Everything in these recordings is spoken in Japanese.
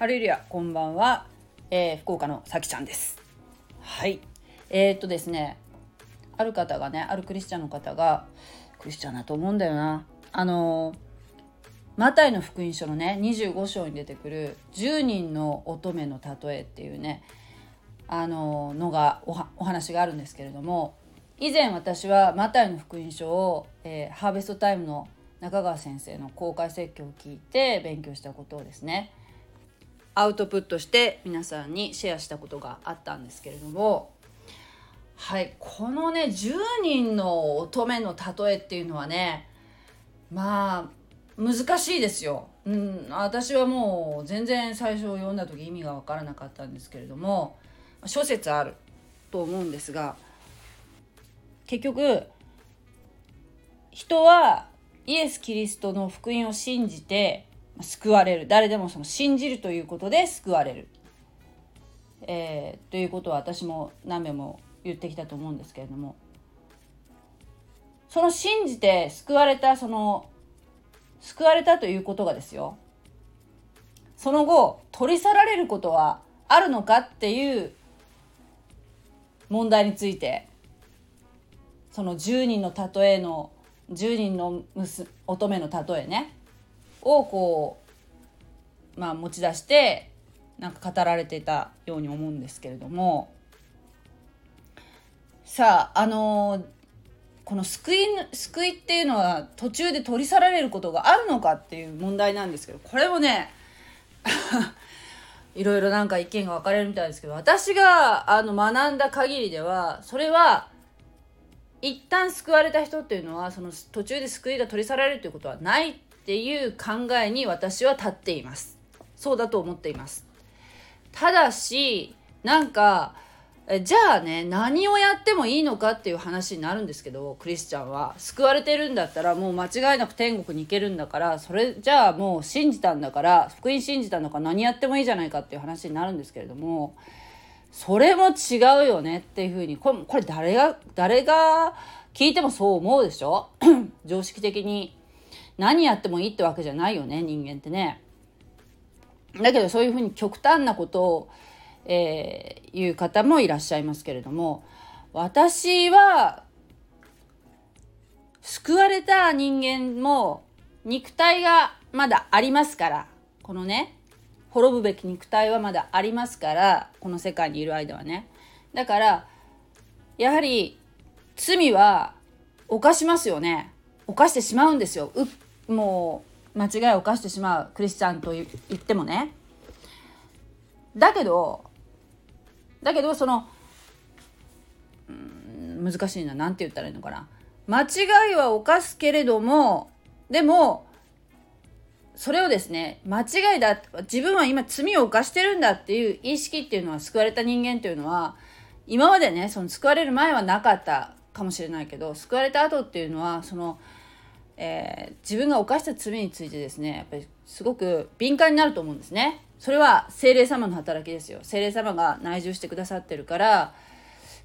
ハレルヤこんばんは、えー、福岡のさきちゃんです。はい。えー、っとですねある方がねあるクリスチャンの方がクリスチャンだと思うんだよな。あのマタイの福音書のね25章に出てくる10人の乙女の例えっていうねあののがお話があるんですけれども以前私はマタイの福音書を、えー、ハーベストタイムの中川先生の公開説教を聞いて勉強したことをですねアウトプットして皆さんにシェアしたことがあったんですけれどもはいこのね10人の乙女の例えっていうのはねまあ難しいですよ。うん、私はもう全然最初読んだ時意味が分からなかったんですけれども諸説あると思うんですが結局人はイエス・キリストの福音を信じて救われる。誰でもその信じるということで救われる、えー、ということは私も何べも言ってきたと思うんですけれども。その信じて救われたその救われたということがですよ。その後取り去られることはあるのかっていう問題についてその10人の例えの10人の乙女の例えね。をこうまあ持ち出してなんか語られてたように思うんですけれども。さああのこの救い救いっていうのは途中で取り去られることがあるのかっていう問題なんですけどこれもね いろいろなんか意見が分かれるみたいですけど私があの学んだ限りではそれは一旦救われた人っていうのはその途中で救いが取り去られるということはないっていう考えに私は立っています。そうだと思っています。ただしなんかじゃあね何をやってもいいのかっていう話になるんですけどクリスチャンは。救われてるんだったらもう間違いなく天国に行けるんだからそれじゃあもう信じたんだから福音信じたんだか何やってもいいじゃないかっていう話になるんですけれどもそれも違うよねっていうふうにこれこれ誰が誰が聞いてもそう思うでしょ？常識的に。何やってもいいってわけじゃないよね人間ってね。だけどそういうふうに極端なことをえー、いう方もいらっしゃいますけれども私は救われた人間も肉体がまだありますからこのね滅ぶべき肉体はまだありますからこの世界にいる間はね。だからやはり罪は犯しますよね。犯してしまうんですよ。もう間違いを犯してしまうクリスチャンと言ってもね。だけどだけどそのうん難しいな。何て言ったらいいのかな。間違いは犯すけれどもでもそれをですね間違いだ自分は今罪を犯してるんだっていう意識っていうのは救われた人間っていうのは今までねその救われる前はなかったかもしれないけど救われた後っていうのはその、えー、自分が犯した罪についてですねやっぱりすごく敏感になると思うんですね。それは精霊様の働きですよ精霊様が内住してくださってるから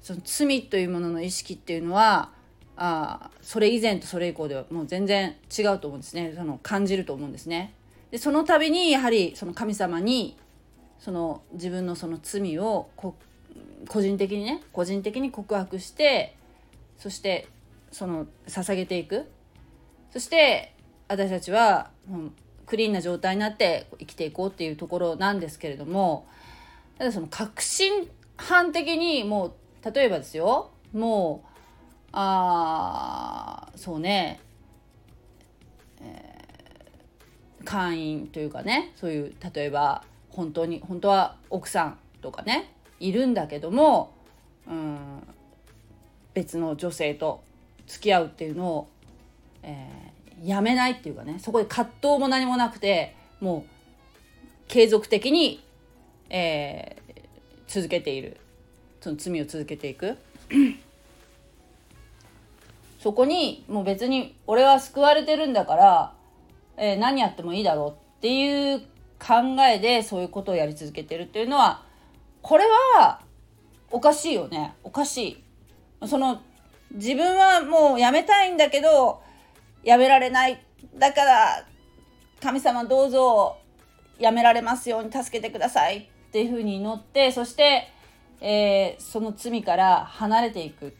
その罪というものの意識っていうのはあそれ以前とそれ以降ではもう全然違うと思うんですねその感じると思うんですね。でその度にやはりその神様にその自分のその罪をこ個人的にね個人的に告白してそしてその捧げていくそして私たちはクリーンな状態になって生きていこうっていうところなんですけれどもただその革新犯的にもう例えばですよもうあそうね、えー、会員というかねそういう例えば本当に本当は奥さんとかねいるんだけども、うん、別の女性と付き合うっていうのを、えやめないっていうかねそこで葛藤も何もなくてもう継続的に、えー、続けている。その罪を続けていく。そこにもう別に俺は救われてるんだから、えー、何やってもいいだろうっていう考えでそういうことをやり続けてるっていうのはこれはおかしいよね。おかしい。その自分はもうやめたいんだけどやめられない。だから神様どうぞやめられますように助けてくださいっていうふうに祈ってそして、えー、その罪から離れていくっ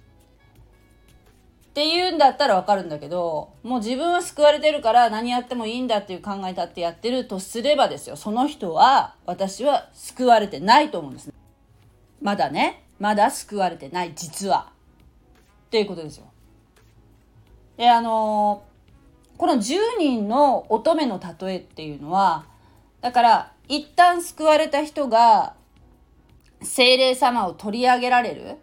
ていうんだったらわかるんだけどもう自分は救われてるから何やってもいいんだっていう考えだってやってるとすればですよ。その人は私は救われてないと思うんですまだね。まだ救われてない。実は。っていうことですよ。であの、この10人の乙女の例えっていうのはだから一旦救われた人が精霊様を取り上げられる。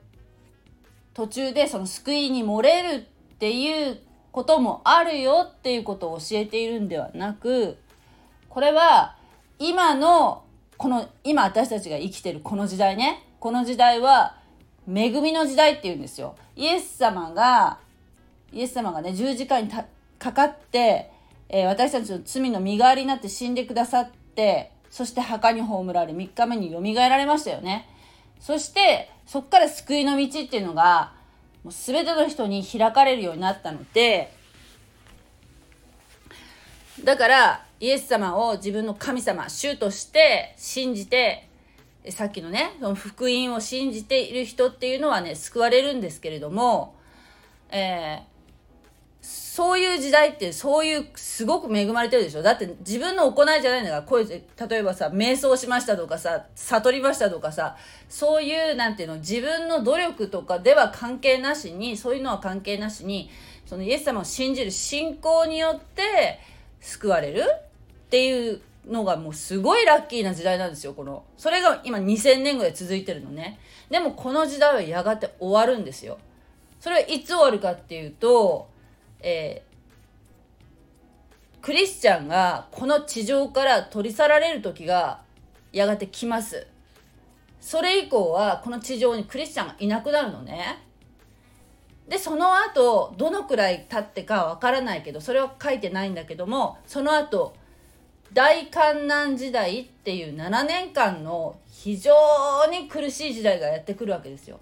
途中でその救いに漏れるっていうこともあるよっていうことを教えているんではなくこれは今のこの今私たちが生きてるこの時代ね。この時代は恵みの時代っていうんですよ。イエス様がイエス様がね十字架にかかって、えー、私たちの罪の身代わりになって死んでくださってそして墓に葬られ3日目によみがえられましたよね。そしてそっから救いの道っていうのがもう全ての人に開かれるようになったのでだからイエス様を自分の神様主として信じてさっきのねその福音を信じている人っていうのはね救われるんですけれども、えー、そういう時代ってそういうすごく恵まれてるでしょ？だって自分の行いじゃないんだからこいう例えばさ瞑想しましたとかさ悟りましたとかさそういうなんていうの？自分の努力とかでは関係なしにそういうのは関係なしにそのイエス様を信じる信仰によって救われるっていうのがもうすごいラッキーな時代なんですよこの。それが今2000年ぐらい続いてるのね。でもこの時代はやがて終わるんですよ。それはいつ終わるかっていうとえー、クリスチャンがこの地上から取り去られる時がやがて来ます。それ以降はこの地上にクリスチャンがいなくなるのね。でその後どのくらい経ってかわからないけどそれは書いてないんだけどもその後大観難時代っていう7年間の非常に苦しい時代がやってくるわけですよ。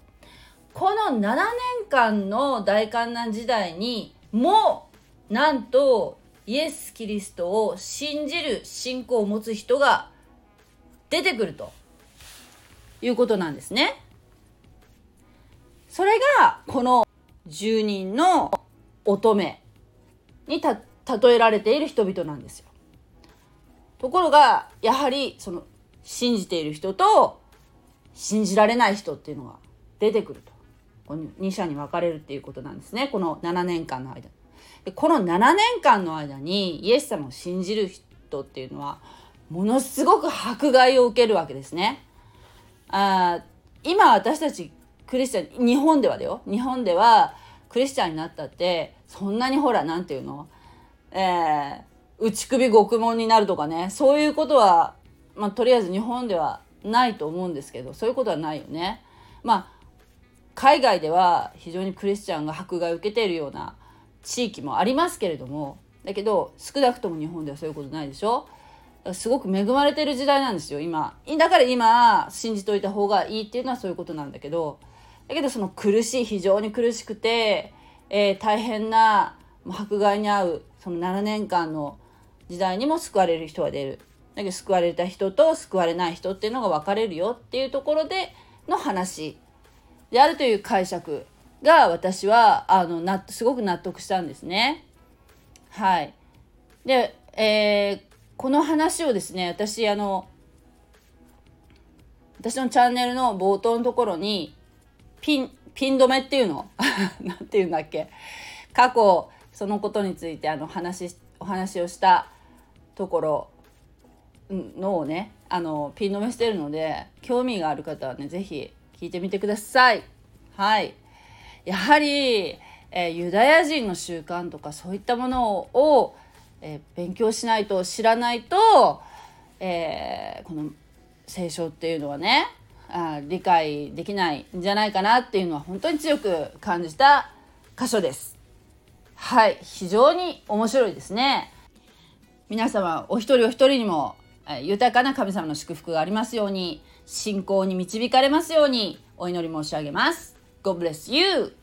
この7年間の大観難時代にもなんとイエス・キリストを信じる信仰を持つ人が出てくるということなんですね。それがこの住人の乙女にた例えられている人々なんですよ。ところがやはりその信じている人と信じられない人っていうのが出てくると。2社に分かれるっていうことなんですね。この7年間の間。でこの7年間の間にイエス様を信じる人っていうのはものすごく迫害を受けるわけですね。あ今私たちクリスチャン日本ではだよ。日本ではクリスチャンになったってそんなにほら何て言うの？えー、内首獄門になるとかね。そういうことは、まあ、とりあえず日本ではないと思うんですけどそういうことはないよね。まあ海外では非常にクリスチャンが迫害を受けているような地域もありますけれどもだけど少なくとも日本ではそういうことないでしょ？すごく恵まれてる時代なんですよ今。だから今信じといた方がいいっていうのはそういうことなんだけどだけどその苦しい非常に苦しくて、えー、大変な迫害に遭うその7年間の時代にも救われる人は出る。だけど救われた人と救われない人っていうのが分かれるよっていうところでの話。であるという解釈が私はあのなすごく納得したんですね。はい。で、えー、この話をですね私あの私のチャンネルの冒頭のところにピンピン止めっていうの？何て言うんだっけ？過去そのことについてあの話お話をしたところのをねあのピン止めしてるので興味がある方はね是非聞いてみてください。はい。やはり、えー、ユダヤ人の習慣とかそういったものを、えー、勉強しないと知らないと、えー、この聖書っていうのはねあ理解できないんじゃないかなっていうのは本当に強く感じた箇所です。はい、非常に面白いですね。皆様お一人お一人にも豊かな神様の祝福がありますように信仰に導かれますようにお祈り申し上げます。God bless you!